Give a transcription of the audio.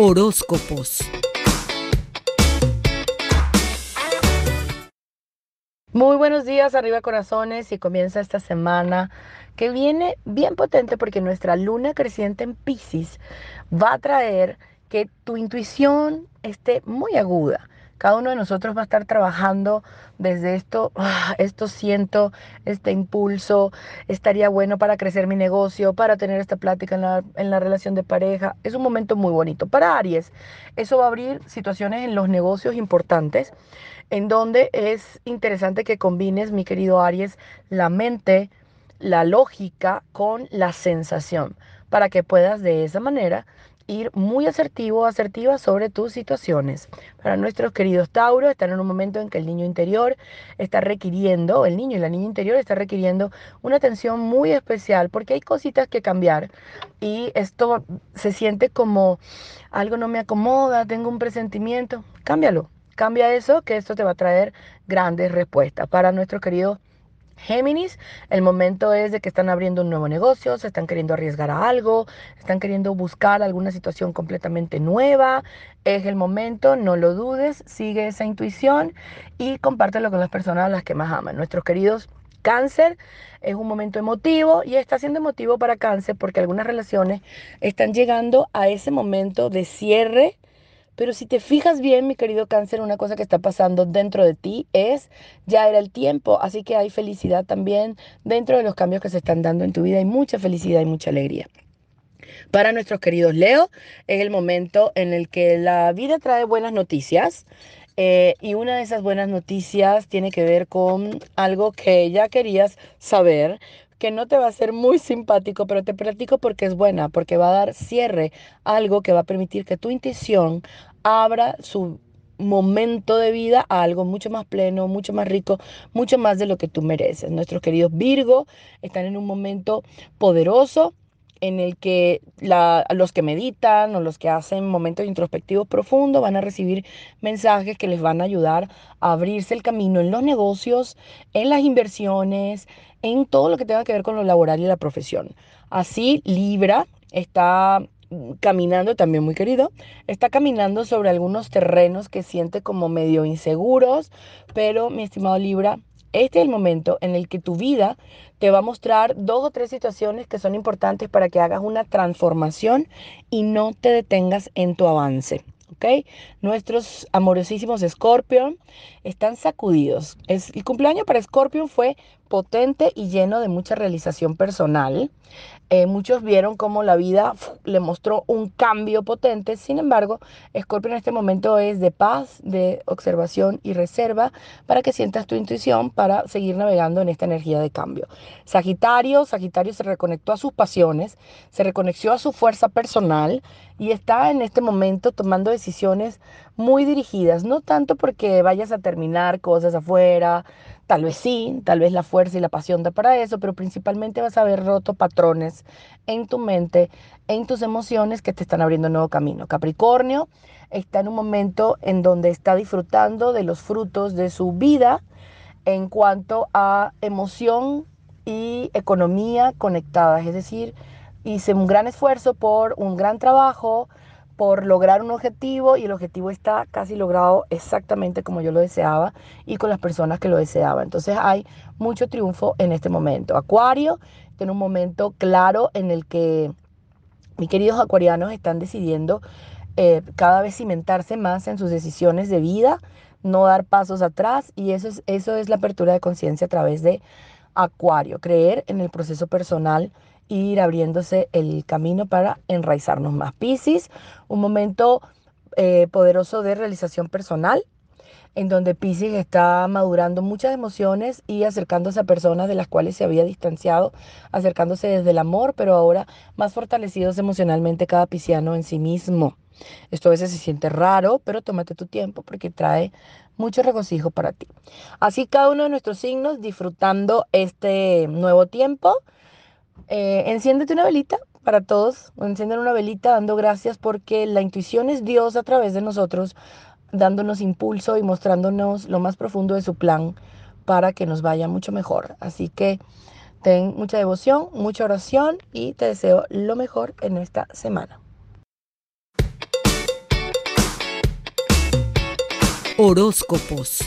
Horóscopos. Muy buenos días, arriba corazones, y comienza esta semana que viene bien potente porque nuestra luna creciente en Pisces va a traer que tu intuición esté muy aguda cada uno de nosotros va a estar trabajando desde esto, ah, esto siento, este impulso, estaría bueno para crecer mi negocio, para tener esta plática en la, en la relación de pareja. Es un momento muy bonito. Para Aries, eso va a abrir situaciones en los negocios importantes, en donde es interesante que combines, mi querido Aries, la mente, la lógica con la sensación, para que puedas de esa manera ir muy asertivo o asertiva sobre tus situaciones. Para nuestros queridos Tauro, están en un momento en que el niño interior está requiriendo, el niño y la niña interior está requiriendo una atención muy especial porque hay cositas que cambiar y esto se siente como algo no me acomoda, tengo un presentimiento, cámbialo. Cambia eso, que esto te va a traer grandes respuestas. Para nuestros queridos Géminis, el momento es de que están abriendo un nuevo negocio, se están queriendo arriesgar a algo, están queriendo buscar alguna situación completamente nueva. Es el momento, no lo dudes, sigue esa intuición y compártelo con las personas a las que más aman. Nuestros queridos cáncer es un momento emotivo y está siendo emotivo para cáncer porque algunas relaciones están llegando a ese momento de cierre pero si te fijas bien, mi querido cáncer, una cosa que está pasando dentro de ti es, ya era el tiempo, así que hay felicidad también dentro de los cambios que se están dando en tu vida, hay mucha felicidad y mucha alegría. Para nuestros queridos Leo, es el momento en el que la vida trae buenas noticias. Eh, y una de esas buenas noticias tiene que ver con algo que ya querías saber, que no te va a ser muy simpático, pero te platico porque es buena, porque va a dar cierre algo que va a permitir que tu intuición abra su momento de vida a algo mucho más pleno, mucho más rico, mucho más de lo que tú mereces. Nuestros queridos Virgo están en un momento poderoso en el que los que meditan o los que hacen momentos introspectivos profundos van a recibir mensajes que les van a ayudar a abrirse el camino en los negocios, en las inversiones, en todo lo que tenga que ver con lo laboral y la profesión. Así, Libra está caminando, también muy querido, está caminando sobre algunos terrenos que siente como medio inseguros, pero mi estimado Libra, este es el momento en el que tu vida te va a mostrar dos o tres situaciones que son importantes para que hagas una transformación y no te detengas en tu avance. ¿ok? Nuestros amorosísimos Scorpion están sacudidos. Es, el cumpleaños para Scorpion fue potente y lleno de mucha realización personal. Eh, muchos vieron cómo la vida le mostró un cambio potente. Sin embargo, Scorpio en este momento es de paz, de observación y reserva para que sientas tu intuición para seguir navegando en esta energía de cambio. Sagitario, Sagitario se reconectó a sus pasiones, se reconexió a su fuerza personal y está en este momento tomando decisiones muy dirigidas, no tanto porque vayas a terminar cosas afuera, Tal vez sí, tal vez la fuerza y la pasión da para eso, pero principalmente vas a haber roto patrones en tu mente, en tus emociones que te están abriendo un nuevo camino. Capricornio está en un momento en donde está disfrutando de los frutos de su vida en cuanto a emoción y economía conectadas, es decir, hice un gran esfuerzo por un gran trabajo, por lograr un objetivo y el objetivo está casi logrado exactamente como yo lo deseaba y con las personas que lo deseaban. Entonces hay mucho triunfo en este momento. Acuario tiene un momento claro en el que mis queridos acuarianos están decidiendo eh, cada vez cimentarse más en sus decisiones de vida, no dar pasos atrás y eso es, eso es la apertura de conciencia a través de Acuario, creer en el proceso personal ir abriéndose el camino para enraizarnos más. Piscis, un momento eh, poderoso de realización personal, en donde Piscis está madurando muchas emociones y acercándose a personas de las cuales se había distanciado, acercándose desde el amor, pero ahora más fortalecidos emocionalmente cada pisciano en sí mismo. Esto a veces se siente raro, pero tómate tu tiempo porque trae mucho regocijo para ti. Así cada uno de nuestros signos disfrutando este nuevo tiempo eh, enciéndete una velita para todos, enciendan una velita dando gracias porque la intuición es Dios a través de nosotros, dándonos impulso y mostrándonos lo más profundo de su plan para que nos vaya mucho mejor. Así que ten mucha devoción, mucha oración y te deseo lo mejor en esta semana. Horóscopos.